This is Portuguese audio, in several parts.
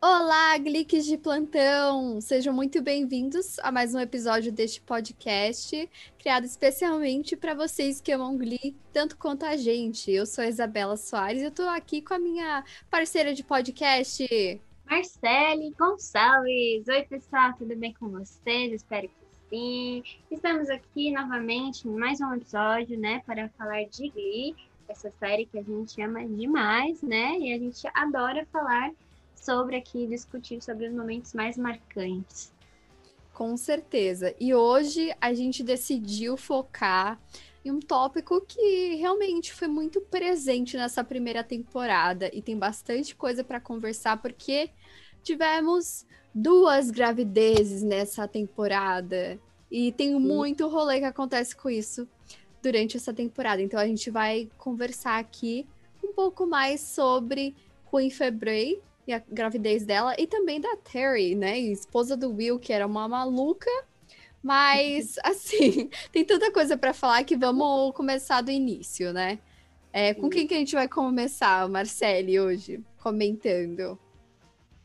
Olá, Gliques de plantão! Sejam muito bem-vindos a mais um episódio deste podcast, criado especialmente para vocês que amam Glee tanto quanto a gente. Eu sou a Isabela Soares e eu estou aqui com a minha parceira de podcast, Marcele Gonçalves. Oi, pessoal, tudo bem com vocês? Espero que Estamos aqui novamente em mais um episódio, né, para falar de Glee, essa série que a gente ama demais, né, e a gente adora falar sobre aqui, discutir sobre os momentos mais marcantes. Com certeza. E hoje a gente decidiu focar em um tópico que realmente foi muito presente nessa primeira temporada e tem bastante coisa para conversar porque tivemos duas gravidezes nessa temporada e tem muito rolê que acontece com isso durante essa temporada. Então a gente vai conversar aqui um pouco mais sobre Queen Febrey, e a gravidez dela, e também da Terry, né? Esposa do Will, que era uma maluca. Mas, assim, tem tanta coisa para falar que vamos começar do início, né? É, com quem que a gente vai começar, Marcele, hoje, comentando?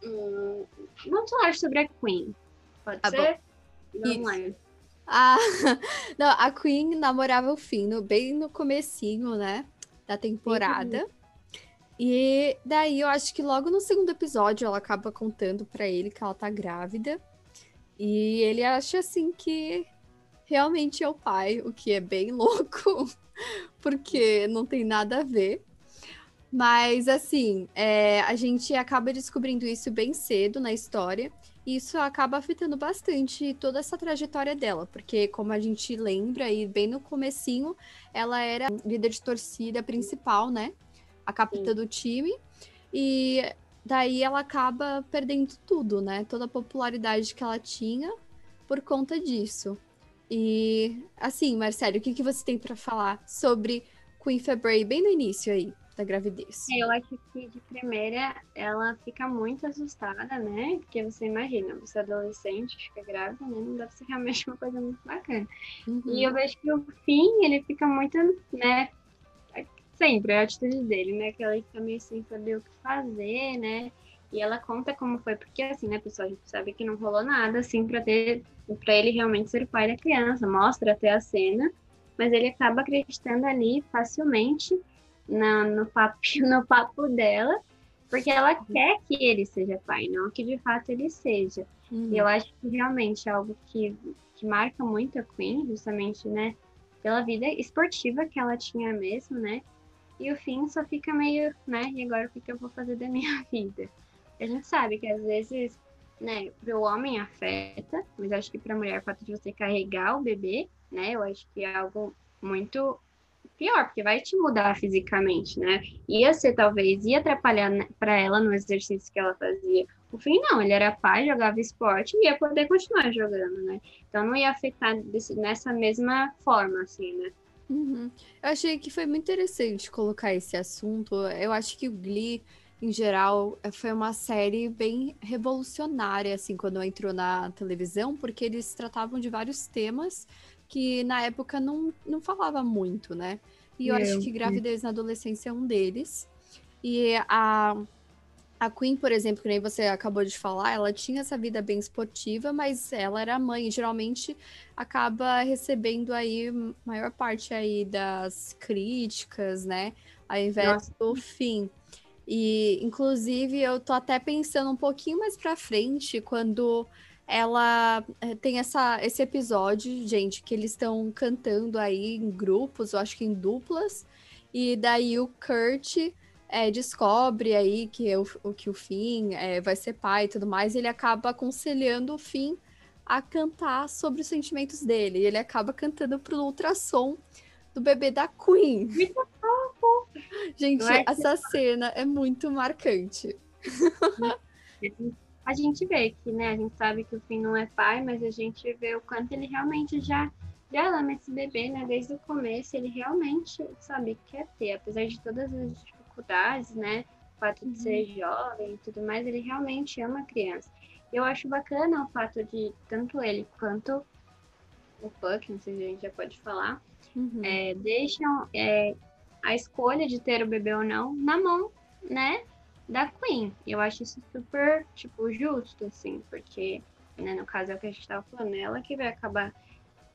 Hum, vamos falar sobre a Queen. Pode ah, ser? Vamos lá. Ah, não, a Queen namorava o Finn no, bem no comecinho, né? Da temporada. E daí eu acho que logo no segundo episódio ela acaba contando para ele que ela tá grávida. E ele acha assim que realmente é o pai, o que é bem louco, porque não tem nada a ver. Mas assim, é, a gente acaba descobrindo isso bem cedo na história. Isso acaba afetando bastante toda essa trajetória dela, porque como a gente lembra, e bem no comecinho, ela era líder de torcida principal, né? a capitã Sim. do time. E daí ela acaba perdendo tudo, né? Toda a popularidade que ela tinha por conta disso. E assim, Marcelo, o que, que você tem para falar sobre Queen Febray bem no início aí da gravidez? Eu acho que de primeira ela fica muito assustada, né? Porque você imagina, você é adolescente, fica grávida, né? Não deve ser realmente uma coisa muito bacana. Uhum. E eu vejo que o fim, ele fica muito, né? sempre a atitude dele, né? Que ela fica meio sem saber o que fazer, né? E ela conta como foi, porque assim, né, pessoal, a gente sabe que não rolou nada, assim, pra ter, para ele realmente ser o pai da criança, mostra até a cena, mas ele acaba acreditando ali facilmente na, no, papo, no papo dela, porque ela quer que ele seja pai, não que de fato ele seja. Uhum. E eu acho que realmente é algo que, que marca muito a Queen, justamente, né, pela vida esportiva que ela tinha mesmo, né? E o fim só fica meio, né? E agora o que, que eu vou fazer da minha vida? A gente sabe que às vezes, né, o homem afeta, mas acho que para a mulher o fato de você carregar o bebê, né? Eu acho que é algo muito pior, porque vai te mudar fisicamente, né? Ia ser talvez, ia atrapalhar para ela no exercício que ela fazia. O fim não, ele era pai, jogava esporte e ia poder continuar jogando, né? Então não ia afetar desse, nessa mesma forma, assim, né? Uhum. Eu achei que foi muito interessante colocar esse assunto. Eu acho que o Glee, em geral, foi uma série bem revolucionária, assim, quando entrou na televisão, porque eles tratavam de vários temas que na época não, não falava muito, né? E eu, eu acho que gravidez na adolescência é um deles. E a a Queen, por exemplo, que nem você acabou de falar, ela tinha essa vida bem esportiva, mas ela era mãe, e geralmente acaba recebendo aí maior parte aí das críticas, né? Ao invés Nossa. do fim. E, inclusive, eu tô até pensando um pouquinho mais pra frente, quando ela eh, tem essa, esse episódio, gente, que eles estão cantando aí em grupos, eu acho que em duplas, e daí o Kurt é, descobre aí que o, que o Finn é, vai ser pai e tudo mais, ele acaba aconselhando o Finn a cantar sobre os sentimentos dele. E ele acaba cantando pro ultrassom do bebê da Queen. Gente, essa cena é muito marcante. A gente vê que, né, a gente sabe que o Finn não é pai, mas a gente vê o quanto ele realmente já já ama esse bebê, né? Desde o começo, ele realmente, sabe, quer ter, apesar de todas as dificuldades, né? O fato de ser uhum. jovem e tudo mais, ele realmente ama a criança. Eu acho bacana o fato de tanto ele quanto o Puck, não sei se a gente já pode falar, uhum. é, deixam é, a escolha de ter o bebê ou não na mão, né, da Queen. Eu acho isso super, tipo, justo, assim, porque, né, no caso é o que a gente tava falando, ela que vai acabar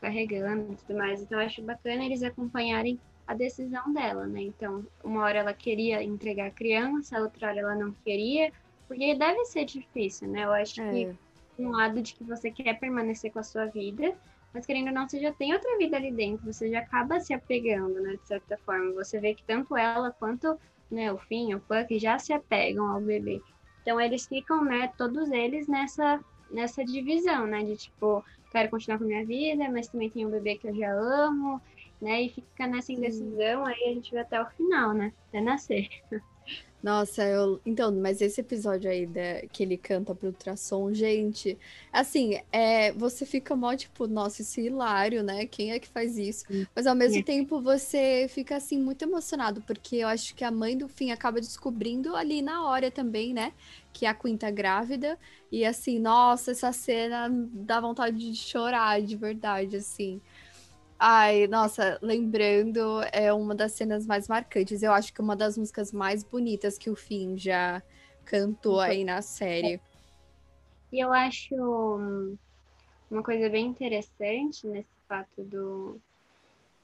carregando e tudo mais. Então, eu acho bacana eles acompanharem a decisão dela, né? Então, uma hora ela queria entregar a criança, outra hora ela não queria, porque deve ser difícil, né? Eu acho é. que um lado de que você quer permanecer com a sua vida, mas querendo ou não, você já tem outra vida ali dentro, você já acaba se apegando, né? De certa forma. Você vê que tanto ela quanto né, o Finn, o Puck já se apegam ao bebê. Então eles ficam, né, todos eles nessa nessa divisão, né, de tipo, quero continuar com a minha vida, mas também tem um bebê que eu já amo, né, e fica nessa indecisão, aí a gente vai até o final, né, até nascer. Nossa, eu. Então, mas esse episódio aí da... que ele canta pro ultrassom, gente, assim, é... você fica mó tipo, nossa, isso é hilário, né? Quem é que faz isso? Mas ao mesmo é. tempo você fica assim muito emocionado, porque eu acho que a mãe do fim acaba descobrindo ali na hora também, né? Que a Queen tá grávida. E assim, nossa, essa cena dá vontade de chorar, de verdade, assim. Ai, nossa, lembrando, é uma das cenas mais marcantes. Eu acho que uma das músicas mais bonitas que o Finn já cantou aí na série. E eu acho uma coisa bem interessante nesse fato do,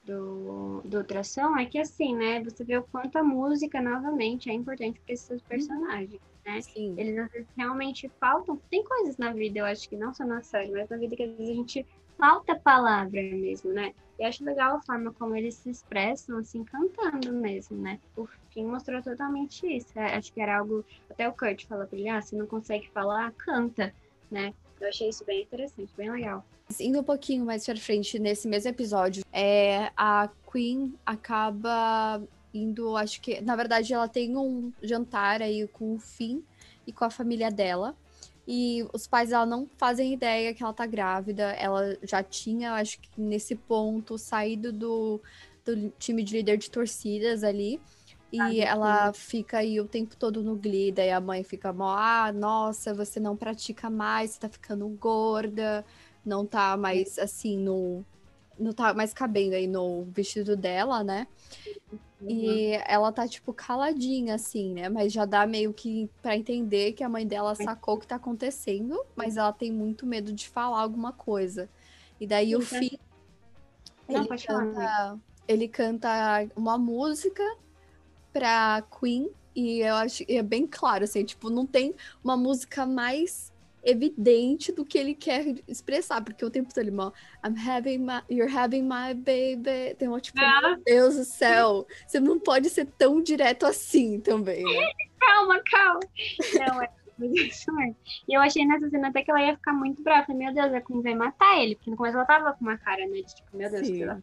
do, do ultrassom é que assim, né? Você vê o quanto a música novamente é importante para esses uhum. personagens, né? Sim. Eles às vezes realmente faltam. Tem coisas na vida, eu acho que não só na série, mas na vida que às vezes a gente falta palavra mesmo, né? E acho legal a forma como eles se expressam, assim, cantando mesmo, né? O Finn mostrou totalmente isso. É, acho que era algo. Até o Kurt fala pra ele: ah, se não consegue falar, canta, né? Eu achei isso bem interessante, bem legal. Indo um pouquinho mais pra frente, nesse mesmo episódio, é, a Queen acaba indo, acho que, na verdade, ela tem um jantar aí com o Finn e com a família dela. E os pais dela não fazem ideia que ela tá grávida. Ela já tinha, acho que nesse ponto, saído do, do time de líder de torcidas ali. E ah, ela fica aí o tempo todo no Glee, daí a mãe fica mó, ah, nossa, você não pratica mais, você tá ficando gorda, não tá mais assim no. Não tá mais cabendo aí no vestido dela, né? Uhum. E ela tá, tipo, caladinha, assim, né? Mas já dá meio que para entender que a mãe dela sacou o que tá acontecendo, mas ela tem muito medo de falar alguma coisa. E daí o filho. Ele, canta, ele canta uma música pra Queen, e eu acho é bem claro, assim, tipo, não tem uma música mais evidente do que ele quer expressar, porque o tempo todo ele, mal, I'm having my, you're having my baby. Tem uma tipo, ah. meu Deus do céu, você não pode ser tão direto assim também, né? calma, calma. Não, é. E eu achei nessa cena até que ela ia ficar muito brava. Falei, meu Deus, a Queen vai matar ele. Porque no começo ela tava com uma cara, né? De tipo, meu Deus, o que ela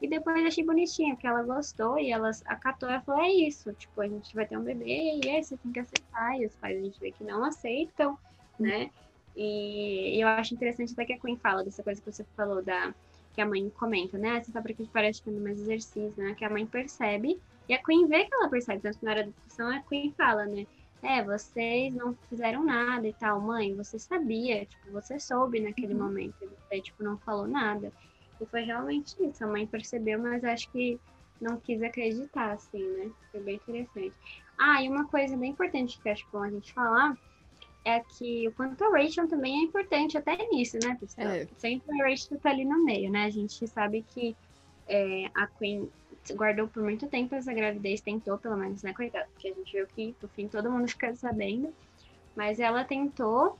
E depois achei bonitinho, porque ela gostou e ela acatou. Ela falou, é isso. Tipo, a gente vai ter um bebê e aí você tem que aceitar. E os pais a gente vê que não aceitam né? E, eu acho interessante até que a Queen fala dessa coisa que você falou da que a mãe comenta, né? Você tá praticando mais exercício, né? Que a mãe percebe e a Queen vê que ela percebe. Tanto que na hora da discussão a Queen fala, né? É, vocês não fizeram nada e tal, mãe, você sabia, tipo, você soube naquele uhum. momento, você, tipo, não falou nada. E foi realmente isso, a mãe percebeu, mas acho que não quis acreditar, assim, né? Foi bem interessante. Ah, e uma coisa bem importante que acho bom a gente falar é que o quanto a Rachel também é importante até nisso, né, pessoal? É. Sempre a Rachel tá ali no meio, né? A gente sabe que é, a Queen guardou por muito tempo essa gravidez, tentou pelo menos, né, coitada? Porque a gente viu que, no fim, todo mundo fica sabendo. Mas ela tentou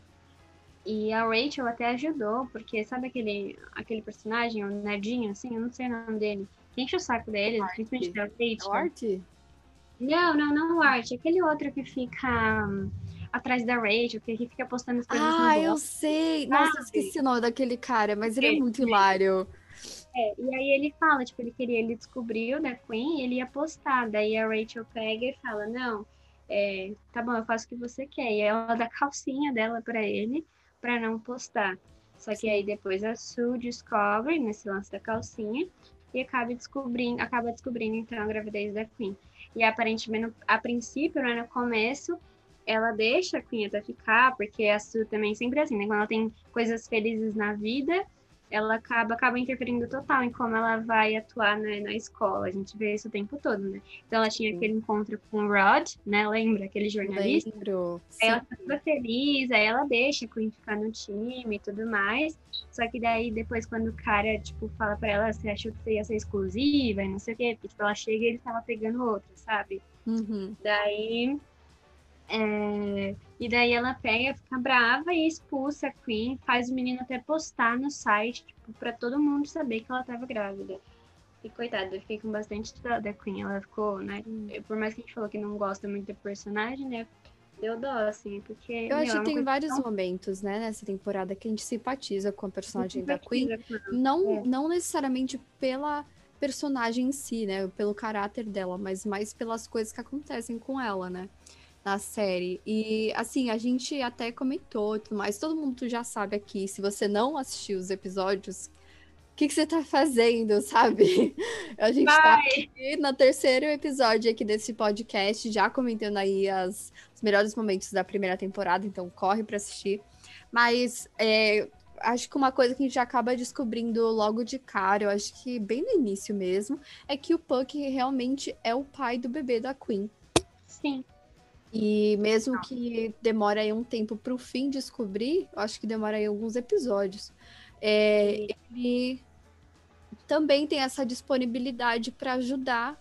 e a Rachel até ajudou, porque sabe aquele, aquele personagem, o nerdinho, assim, eu não sei o nome dele, que enche o saco dele, Art. principalmente da Rachel. Art? Não, não, não o Art, aquele outro que fica atrás da Rachel, que fica postando as coisas Ah, eu sei! Nossa, ah, esqueci o nome daquele cara, mas ele é, é muito hilário. É, e aí ele fala, tipo, ele queria, ele descobriu da Queen e ele ia postar. Daí a Rachel pega e fala, não, é, tá bom, eu faço o que você quer. E ela dá a calcinha dela para ele para não postar. Só que aí depois a Sue descobre nesse lance da calcinha e acaba descobrindo, acaba descobrindo então a gravidez da Queen. E aparentemente, a princípio, né, no começo, ela deixa a Queen até ficar, porque a Sue também sempre é assim, né? Quando ela tem coisas felizes na vida, ela acaba, acaba interferindo total em como ela vai atuar né, na escola. A gente vê isso o tempo todo, né? Então ela tinha aquele encontro com o Rod, né? Lembra? Aquele jornalista. Lembro. Aí ela fica feliz, aí ela deixa a Queen ficar no time e tudo mais. Só que daí, depois, quando o cara, tipo, fala pra ela, você achou que você ia ser exclusiva e não sei o quê, porque, tipo, ela chega e ele tava pegando outra, sabe? Uhum. Daí é, e daí ela pega, fica brava e expulsa a Queen, faz o menino até postar no site, tipo, pra todo mundo saber que ela tava grávida. E coitada, eu fiquei com bastante dó da Queen. Ela ficou, né? Por mais que a gente falou que não gosta muito do personagem, né? Deu dó, assim, porque. Eu acho é que tem vários tão... momentos, né, nessa temporada que a gente simpatiza com a personagem da Queen. Não, é. não necessariamente pela personagem em si, né? Pelo caráter dela, mas mais pelas coisas que acontecem com ela, né? Na série. E assim, a gente até comentou tudo mais. Todo mundo já sabe aqui. Se você não assistiu os episódios, o que, que você tá fazendo, sabe? A gente tá Vai. tá aqui no terceiro episódio aqui desse podcast, já comentando aí as, os melhores momentos da primeira temporada, então corre para assistir. Mas é, acho que uma coisa que a gente acaba descobrindo logo de cara, eu acho que bem no início mesmo, é que o Puck realmente é o pai do bebê da Queen. Sim. E mesmo que demore aí um tempo para o fim descobrir, acho que demora aí alguns episódios. É, ele também tem essa disponibilidade para ajudar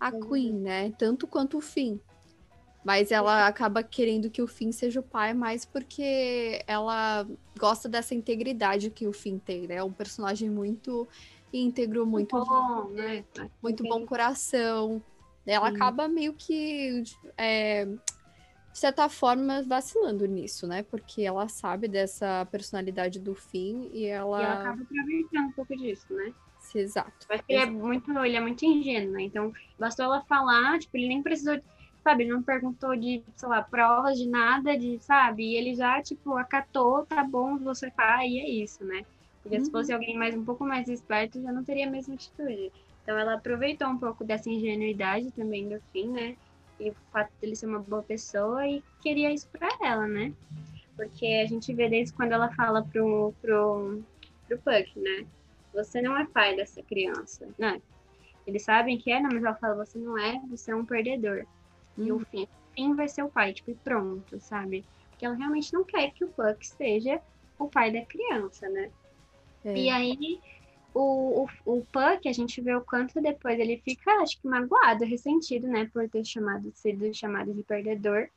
a uhum. Queen, né? Tanto quanto o fim. Mas ela acaba querendo que o Finn seja o pai mais porque ela gosta dessa integridade que o Finn tem, né? É um personagem muito íntegro, muito bom, né? Muito bom coração. Ela Sim. acaba meio que, é, de certa forma, vacilando nisso, né? Porque ela sabe dessa personalidade do fim e ela. E ela acaba aproveitando um pouco disso, né? Sim, exato. Que ele é muito, ele é muito ingênuo, né? Então, bastou ela falar, tipo, ele nem precisou, sabe, ele não perguntou de, sei lá, provas de nada, de, sabe? E ele já, tipo, acatou, tá bom, você faz, e é isso, né? Porque uhum. se fosse alguém mais um pouco mais esperto, já não teria a mesma atitude. Então ela aproveitou um pouco dessa ingenuidade também do fim, né? E o fato dele ser uma boa pessoa e queria isso para ela, né? Porque a gente vê desde quando ela fala pro, pro, pro Puck, né? Você não é pai dessa criança, né? Eles sabem que é, não, mas ela fala, você não é, você é um perdedor. Hum. E o fim, o fim vai ser o pai, tipo, e pronto, sabe? Porque ela realmente não quer que o Puck seja o pai da criança, né? É. E aí o, o, o Puck, a gente vê o quanto depois ele fica, acho que magoado, ressentido, né, por ter chamado, sido chamado de perdedor.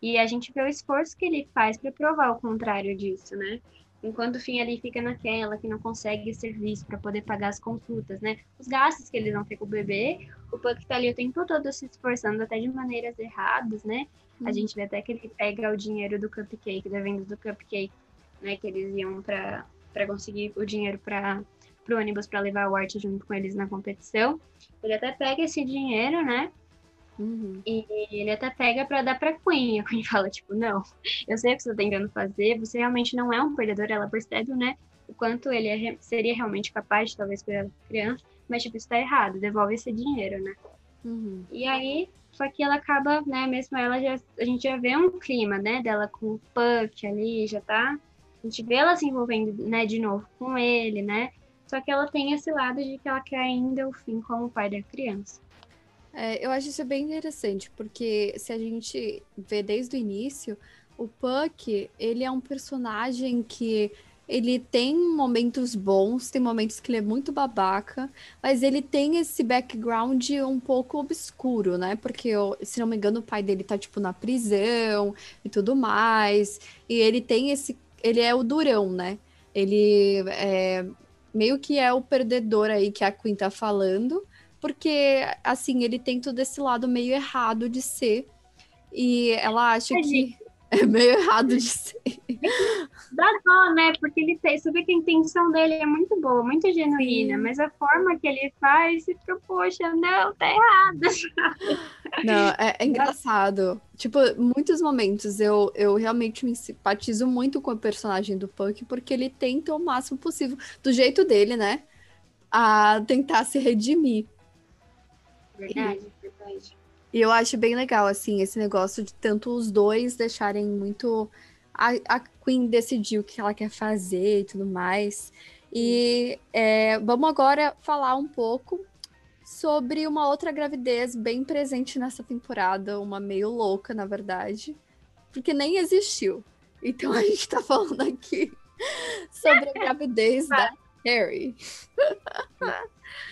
E a gente vê o esforço que ele faz para provar o contrário disso, né? Enquanto o fim ali fica naquela que não consegue serviço para poder pagar as consultas, né? Os gastos que eles vão ter com o bebê, o Puck tá ali o tempo todo se esforçando até de maneiras erradas, né? Hum. A uhum. gente vê até que ele pega o dinheiro do cupcake, da venda do cupcake, né? Que eles iam para conseguir o dinheiro para pro ônibus para levar o Art junto com eles na competição. Ele até pega esse dinheiro, né? Uhum. E ele até pega para dar pra Queen. A Queen fala, tipo, não, eu sei o que você tá tentando fazer, você realmente não é um perdedor. Ela percebe, né, o quanto ele é, seria realmente capaz de talvez cuidar da criança, mas, tipo, isso tá errado, devolve esse dinheiro, né? Uhum. E aí, só que ela acaba, né, mesmo ela já, a gente já vê um clima, né, dela com o Puck ali, já tá, a gente vê ela se envolvendo, né, de novo com ele, né, só que ela tem esse lado de que ela quer ainda o fim como pai da criança. É, eu acho isso bem interessante, porque se a gente vê desde o início, o Puck, ele é um personagem que ele tem momentos bons, tem momentos que ele é muito babaca, mas ele tem esse background um pouco obscuro, né? Porque, se não me engano, o pai dele tá, tipo, na prisão e tudo mais. E ele tem esse. Ele é o durão, né? Ele é, meio que é o perdedor aí que a Queen tá falando, porque, assim, ele tem todo esse lado meio errado de ser, e ela acha é que é meio errado de ser. Dá dó, né? Porque ele tem, você vê que a intenção dele é muito boa, muito genuína, Sim. mas a forma que ele faz, você fica, poxa, não, tá errado. Não, é, é, engraçado. Tipo, muitos momentos eu, eu realmente me simpatizo muito com o personagem do Punk, porque ele tenta o máximo possível, do jeito dele, né? A tentar se redimir. Verdade, e, verdade. E eu acho bem legal, assim, esse negócio de tanto os dois deixarem muito. A, a Queen decidir o que ela quer fazer e tudo mais. E é, vamos agora falar um pouco sobre uma outra gravidez bem presente nessa temporada, uma meio louca, na verdade, porque nem existiu. Então a gente tá falando aqui sobre a gravidez da Harry.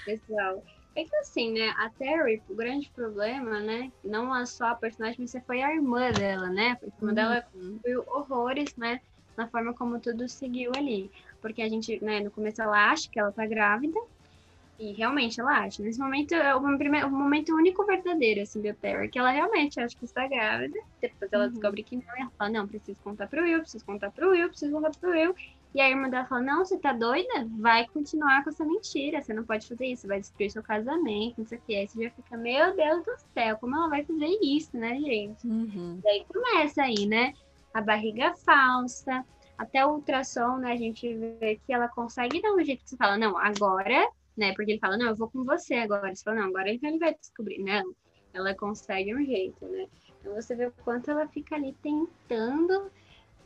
Pessoal, é que assim, né, a Terry, o grande problema, né, não é só a personagem, mas foi a irmã dela, né, porque a irmã uhum. dela viu horrores, né, na forma como tudo seguiu ali. Porque a gente, né, no começo ela acha que ela tá grávida, e realmente ela acha. Nesse momento é o, primeiro, o momento único verdadeiro, assim, da Terry, que ela realmente acha que está grávida. Depois ela uhum. descobre que não, e ela fala, não, preciso contar pro Will, preciso contar pro Will, preciso contar pro Will. E a irmã dela fala, não, você tá doida? Vai continuar com essa mentira, você não pode fazer isso, vai destruir seu casamento, não sei o que. Aí você já fica, meu Deus do céu, como ela vai fazer isso, né, gente? Uhum. Daí começa aí, né? A barriga falsa, até o ultrassom, né, a gente vê que ela consegue dar um jeito que você fala, não, agora, né? Porque ele fala, não, eu vou com você agora. Você fala, não, agora ele vai descobrir. Não, ela consegue um jeito, né? Então você vê o quanto ela fica ali tentando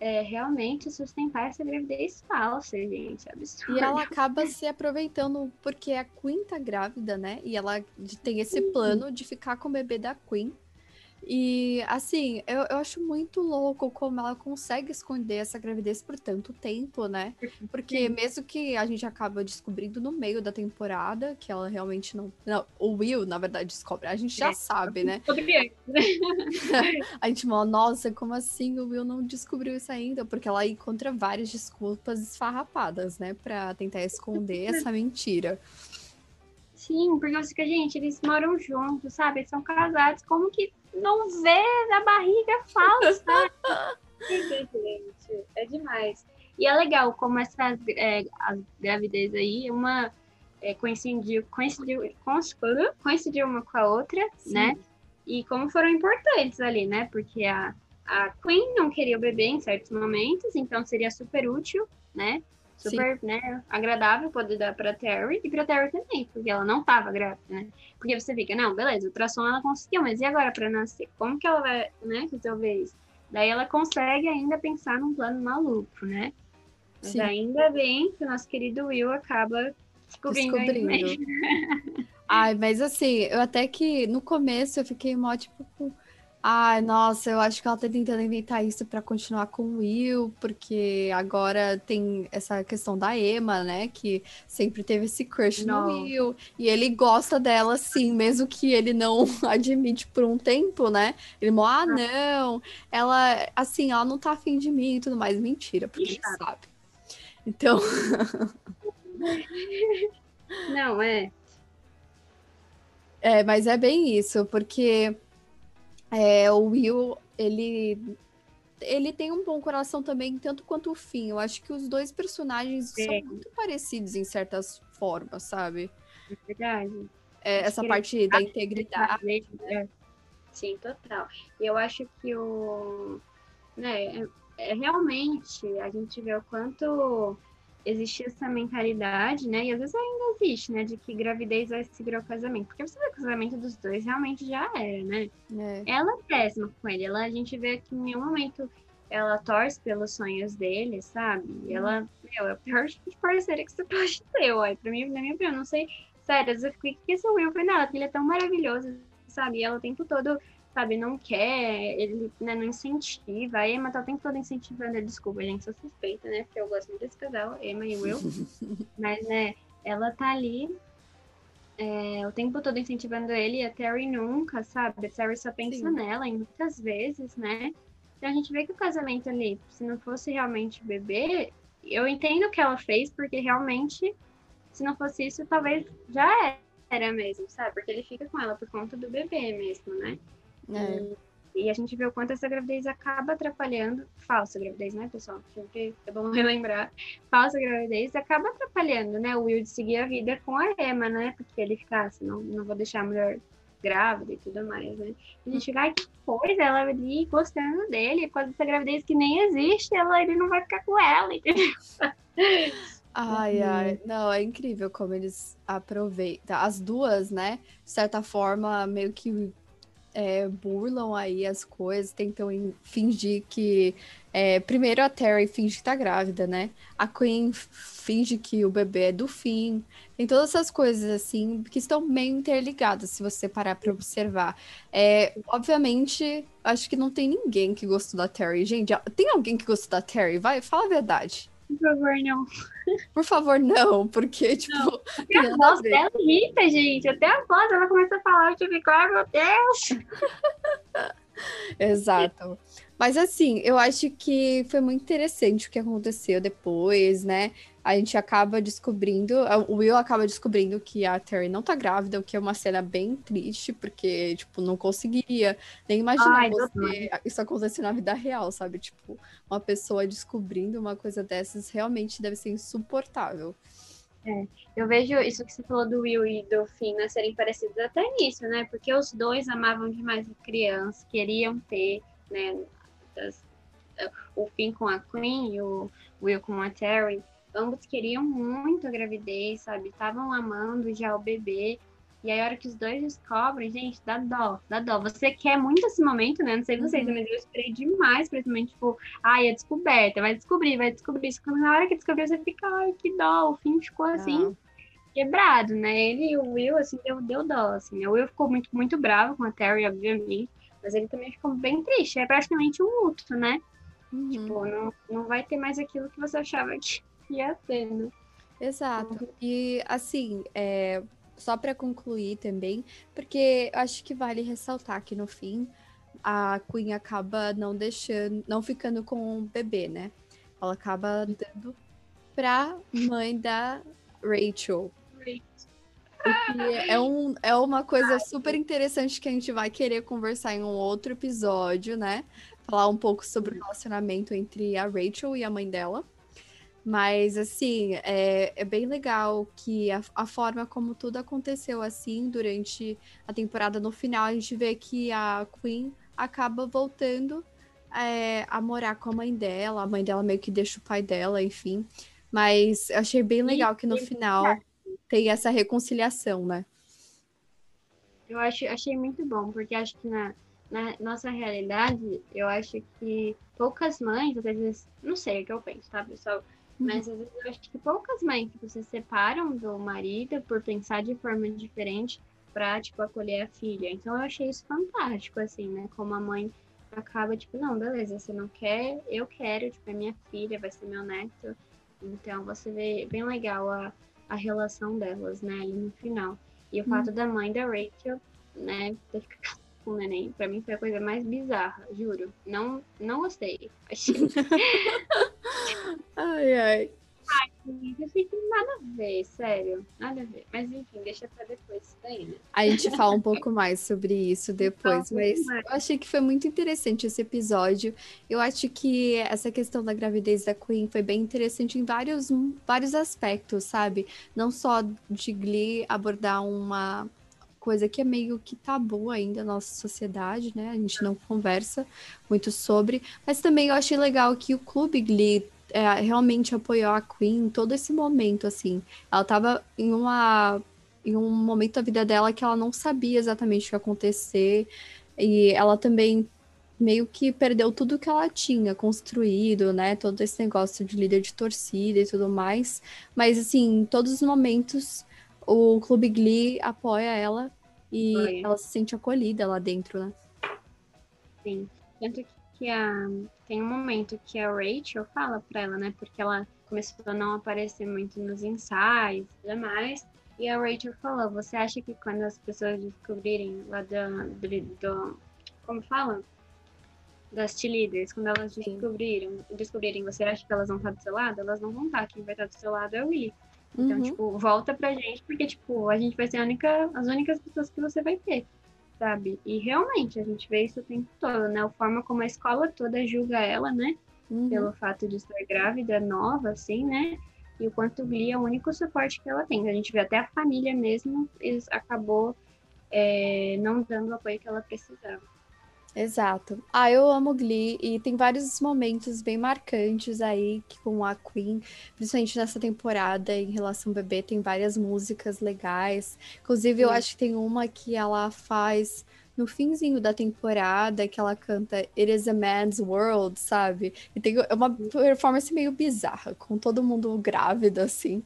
é, realmente sustentar essa gravidez falsa, gente. Absurdo. E ela acaba se aproveitando porque a Queen tá grávida, né? E ela tem esse plano de ficar com o bebê da Queen. E, assim, eu, eu acho muito louco como ela consegue esconder essa gravidez por tanto tempo, né? Porque Sim. mesmo que a gente acaba descobrindo no meio da temporada que ela realmente não. Não, o Will, na verdade, descobre. A gente já é, sabe, né? a gente fala, nossa, como assim o Will não descobriu isso ainda? Porque ela encontra várias desculpas esfarrapadas, né? Pra tentar esconder essa mentira. Sim, porque você fica, gente, eles moram juntos, sabe? Eles são casados. Como que não vê a barriga falsa. gente, é demais. E é legal como essas é, as gravidez aí, uma é, coincidiu, coincidiu, coincidiu uma com a outra, Sim. né? E como foram importantes ali, né? Porque a, a Queen não queria o bebê em certos momentos, então seria super útil, né? Super, Sim. né, agradável poder dar pra Terry e pra Terry também, porque ela não tava grávida, né? Porque você fica, não, beleza, o ultrassom ela conseguiu, mas e agora pra nascer? Como que ela vai, né, resolver isso? Daí ela consegue ainda pensar num plano maluco, né? Mas Sim. ainda bem que o nosso querido Will acaba descobrindo. descobrindo. Ai, mas assim, eu até que no começo eu fiquei mó, tipo, Ai, nossa, eu acho que ela tá tentando inventar isso para continuar com o Will, porque agora tem essa questão da Emma, né? Que sempre teve esse crush não. no Will. E ele gosta dela, sim, mesmo que ele não admite por um tempo, né? Ele, ah, não, ela, assim, ela não tá afim de mim e tudo mais. Mentira, porque ele sabe. Então. não, é. É, mas é bem isso, porque é, o Will, ele ele tem um bom coração também, tanto quanto o Finn. Eu acho que os dois personagens é. são muito parecidos em certas formas, sabe? É verdade. É, essa parte da integridade. Né? Sim, total. E eu acho que o. Né, é, é, realmente a gente vê o quanto existia essa mentalidade, né? E às vezes ainda existe, né? De que gravidez vai segurar o casamento. Porque você vê que o casamento dos dois realmente já era, né? É. Ela é péssima com ele. Ela, a gente vê que em nenhum momento ela torce pelos sonhos dele, sabe? E ela, meu, é o pior tipo de parceira que você pode ter, uai. Pra mim, na minha opinião, não sei. Sério, eu fico, o que esse Will foi nela? Porque ele é tão maravilhoso, sabe? E ela o tempo todo sabe, não quer, ele né, não incentiva. A Emma tá o tempo todo incentivando, desculpa, gente, sou suspeita, né? Porque eu gosto muito desse casal, Emma e Will. Mas, né, ela tá ali é, o tempo todo incentivando ele e a Terry nunca, sabe? A Terry só pensa Sim. nela e muitas vezes, né? Então a gente vê que o casamento ali, se não fosse realmente bebê, eu entendo o que ela fez, porque realmente, se não fosse isso, talvez já era mesmo, sabe? Porque ele fica com ela por conta do bebê mesmo, né? É. E a gente vê o quanto essa gravidez acaba atrapalhando, falsa gravidez, né, pessoal? Sempre é bom relembrar. Falsa gravidez acaba atrapalhando, né, o Will de seguir a vida com a Emma, né? Porque ele fica assim, não, não vou deixar a mulher grávida e tudo mais, né? E a gente fica, ai, que coisa, ela ali gostando dele, por causa dessa gravidez que nem existe, ela, ele não vai ficar com ela, entendeu? Ai, ai, não, é incrível como eles aproveitam. As duas, né? De certa forma, meio que é, burlam aí as coisas, tentam fingir que É, primeiro a Terry finge que tá grávida, né? A Queen finge que o bebê é do fim. Tem todas essas coisas, assim, que estão meio interligadas, se você parar pra observar. É, obviamente, acho que não tem ninguém que gostou da Terry. Gente, tem alguém que gostou da Terry? Vai, fala a verdade. Por favor, não. Por favor, não, porque, tipo. Não. Até a voz dela irrita, gente. Até a voz, ela começa a falar, eu fico, ai meu Deus. Exato. Mas assim, eu acho que foi muito interessante o que aconteceu depois, né? A gente acaba descobrindo, o Will acaba descobrindo que a Terry não tá grávida, o que é uma cena bem triste, porque, tipo, não conseguiria nem imaginar Ai, você, isso acontecer na vida real, sabe? Tipo, uma pessoa descobrindo uma coisa dessas realmente deve ser insuportável. É, eu vejo isso que você falou do Will e do Finn né, serem parecidos até nisso, né? Porque os dois amavam demais a criança, queriam ter, né? o Finn com a Queen e o Will com a Terry, ambos queriam muito a gravidez, sabe? Estavam amando já o bebê. E aí, a hora que os dois descobrem, gente, dá dó, dá dó. Você quer muito esse momento, né? Não sei vocês, uhum. mas eu esperei demais pra esse momento, tipo, ai, é descoberta, vai descobrir, vai descobrir. Na hora que descobriu, você fica, ai, que dó. O fim ficou assim, quebrado, né? Ele e o Will, assim, deu, deu dó, assim. O Will ficou muito, muito bravo com a Terry, obviamente, mas ele também ficou bem triste. É praticamente um luto, né? Uhum. Tipo, não, não vai ter mais aquilo que você achava que ia ter, né? Exato. Uhum. E, assim, é, só para concluir também, porque eu acho que vale ressaltar que no fim a Queen acaba não deixando, não ficando com o bebê, né? Ela acaba dando pra mãe da Rachel. é, um, é uma coisa super interessante que a gente vai querer conversar em um outro episódio, né? Falar um pouco sobre o relacionamento entre a Rachel e a mãe dela. Mas, assim, é, é bem legal que a, a, forma como tudo aconteceu assim durante a temporada, no final, a gente vê que a Queen acaba voltando é, a morar com a mãe dela. A mãe dela meio que deixa o pai dela, enfim. Mas eu achei bem legal que no final tem essa reconciliação, né? Eu acho, achei muito bom, porque acho que na, na nossa realidade, eu acho que poucas mães, às vezes, não sei o que eu penso, tá, pessoal? Mas às vezes eu acho que poucas mães tipo, se separam do marido por pensar de forma diferente pra, tipo, acolher a filha. Então eu achei isso fantástico, assim, né? Como a mãe acaba, tipo, não, beleza, você não quer, eu quero, tipo, é minha filha, vai ser meu neto. Então você vê bem legal a, a relação delas, né, ali no final. E o hum. fato da mãe da Rachel, né, ter ficado com o neném, pra mim foi a coisa mais bizarra, juro. Não, não gostei. Achei. Ai, ai. Ai, eu sei que nada a ver, sério. Nada a ver. Mas enfim, deixa pra depois isso daí, né? A gente fala um pouco mais sobre isso depois, mas eu achei que foi muito interessante esse episódio. Eu acho que essa questão da gravidez da Queen foi bem interessante em vários, vários aspectos, sabe? Não só de Glee abordar uma coisa que é meio que tabu ainda na nossa sociedade, né? A gente não conversa muito sobre, mas também eu achei legal que o Clube Glee é, realmente apoiou a Queen em todo esse momento, assim. Ela tava em uma em um momento da vida dela que ela não sabia exatamente o que ia acontecer e ela também meio que perdeu tudo que ela tinha construído, né? Todo esse negócio de líder de torcida e tudo mais. Mas, assim, em todos os momentos, o Clube Glee apoia ela e ela se sente acolhida lá dentro, né? Sim. Tanto que a, tem um momento que a Rachel fala pra ela, né? Porque ela começou a não aparecer muito nos ensaios e tudo mais. E a Rachel falou, você acha que quando as pessoas descobrirem lá do, do, do como fala? Das cheerleaders, quando elas descobriram, descobrirem, você acha que elas vão estar do seu lado? Elas não vão estar, quem vai estar do seu lado é o Willie. Então, uhum. tipo, volta pra gente, porque, tipo, a gente vai ser a única, as únicas pessoas que você vai ter, sabe? E realmente, a gente vê isso o tempo todo, né? A forma como a escola toda julga ela, né? Uhum. Pelo fato de estar grávida, nova, assim, né? E o quanto o Glee é o único suporte que ela tem. A gente vê até a família mesmo, eles acabou é, não dando o apoio que ela precisava. Exato. Ah, eu amo Glee e tem vários momentos bem marcantes aí com a Queen, principalmente nessa temporada em relação ao bebê, tem várias músicas legais. Inclusive, Sim. eu acho que tem uma que ela faz no finzinho da temporada que ela canta It is a Man's World, sabe? E tem uma performance meio bizarra, com todo mundo grávido, assim.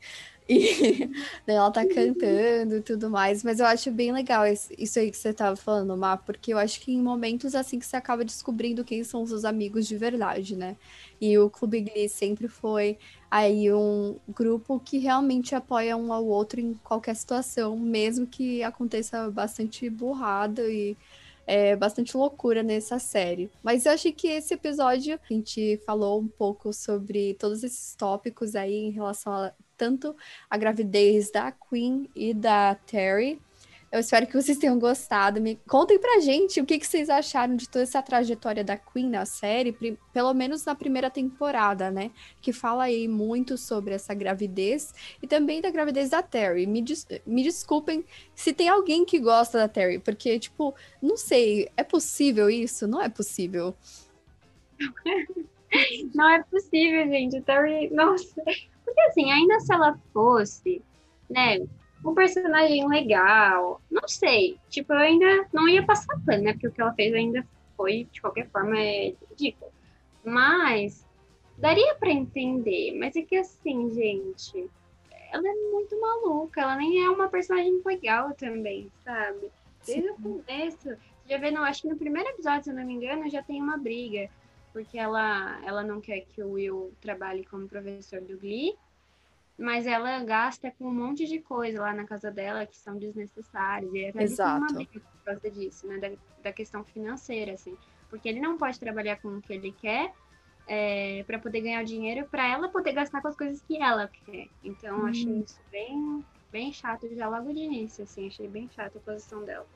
E daí ela tá cantando e tudo mais. Mas eu acho bem legal isso aí que você tava falando, Má, porque eu acho que em momentos assim que você acaba descobrindo quem são os seus amigos de verdade, né? E o Clube Glee sempre foi aí um grupo que realmente apoia um ao outro em qualquer situação, mesmo que aconteça bastante burrada e é, bastante loucura nessa série. Mas eu achei que esse episódio a gente falou um pouco sobre todos esses tópicos aí em relação a tanto a gravidez da Queen e da Terry. Eu espero que vocês tenham gostado. Me contem pra gente o que, que vocês acharam de toda essa trajetória da Queen na série, pelo menos na primeira temporada, né? Que fala aí muito sobre essa gravidez e também da gravidez da Terry. Me, des me desculpem se tem alguém que gosta da Terry, porque, tipo, não sei, é possível isso? Não é possível. Não é possível, gente. Terry, nossa, porque assim, ainda se ela fosse, né, um personagem legal, não sei. Tipo, eu ainda não ia passar pano, né? Porque o que ela fez ainda foi, de qualquer forma, é ridículo. Mas daria para entender. Mas é que assim, gente, ela é muito maluca. Ela nem é uma personagem legal também, sabe? Desde Sim. o começo. Já vê, não, acho que no primeiro episódio, se eu não me engano, já tem uma briga porque ela, ela não quer que o Will trabalhe como professor do Glee, mas ela gasta com um monte de coisa lá na casa dela que são desnecessárias. E até Exato. uma por causa disso, né? Da, da, questão financeira, assim. Porque ele não pode trabalhar com o que ele quer é, para poder ganhar dinheiro, para ela poder gastar com as coisas que ela quer. Então, hum. achei isso bem, bem chato já logo de início, assim. Achei bem chato a posição dela.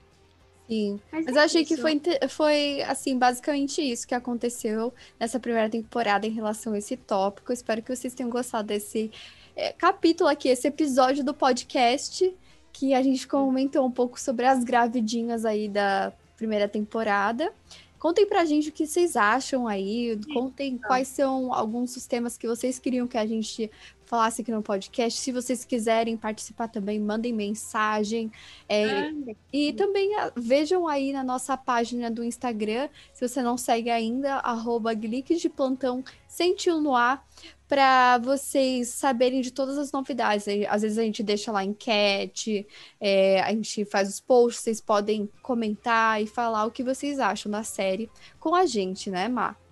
Sim, mas, mas é eu achei isso. que foi, foi, assim, basicamente isso que aconteceu nessa primeira temporada em relação a esse tópico. Espero que vocês tenham gostado desse é, capítulo aqui, esse episódio do podcast, que a gente comentou um pouco sobre as gravidinhas aí da primeira temporada. Contem pra gente o que vocês acham aí, contem então. quais são alguns dos temas que vocês queriam que a gente falasse aqui no podcast. Se vocês quiserem participar também, mandem mensagem. É, e também ah, vejam aí na nossa página do Instagram, se você não segue ainda, arroba de plantão sentiu no ar, para vocês saberem de todas as novidades. Às vezes a gente deixa lá enquete, é, a gente faz os posts, vocês podem comentar e falar o que vocês acham da série com a gente, né, Mar?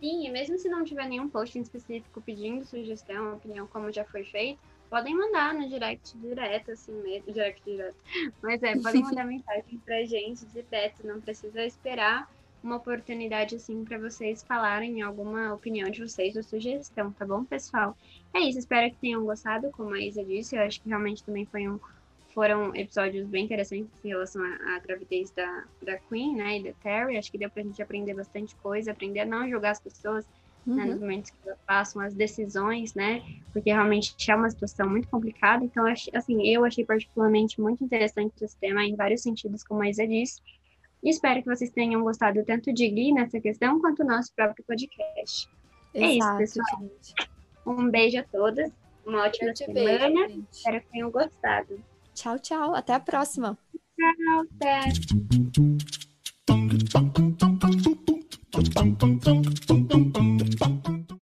Sim, e mesmo se não tiver nenhum post em específico pedindo sugestão, opinião, como já foi feito, podem mandar no direct direto, assim mesmo, direct direto. Mas é, podem mandar mensagem pra gente direto, não precisa esperar uma oportunidade, assim, para vocês falarem alguma opinião de vocês ou sugestão, tá bom, pessoal? É isso, espero que tenham gostado, como a Isa disse, eu acho que realmente também foi um foram episódios bem interessantes em relação à, à, gravidez da, da Queen, né, e da Terry. Acho que deu pra gente aprender bastante coisa, aprender a não julgar as pessoas uhum. né, nos momentos que elas passam as decisões, né, porque realmente é uma situação muito complicada. Então, assim, eu achei particularmente muito interessante esse tema em vários sentidos, como a Isa disse. E espero que vocês tenham gostado tanto de Glee nessa questão, quanto do nosso próprio podcast. Exato, é isso, pessoal. Gente. Um beijo a todas, uma ótima semana. Beijo, espero que tenham gostado. Tchau, tchau. Até a próxima. Tchau, até.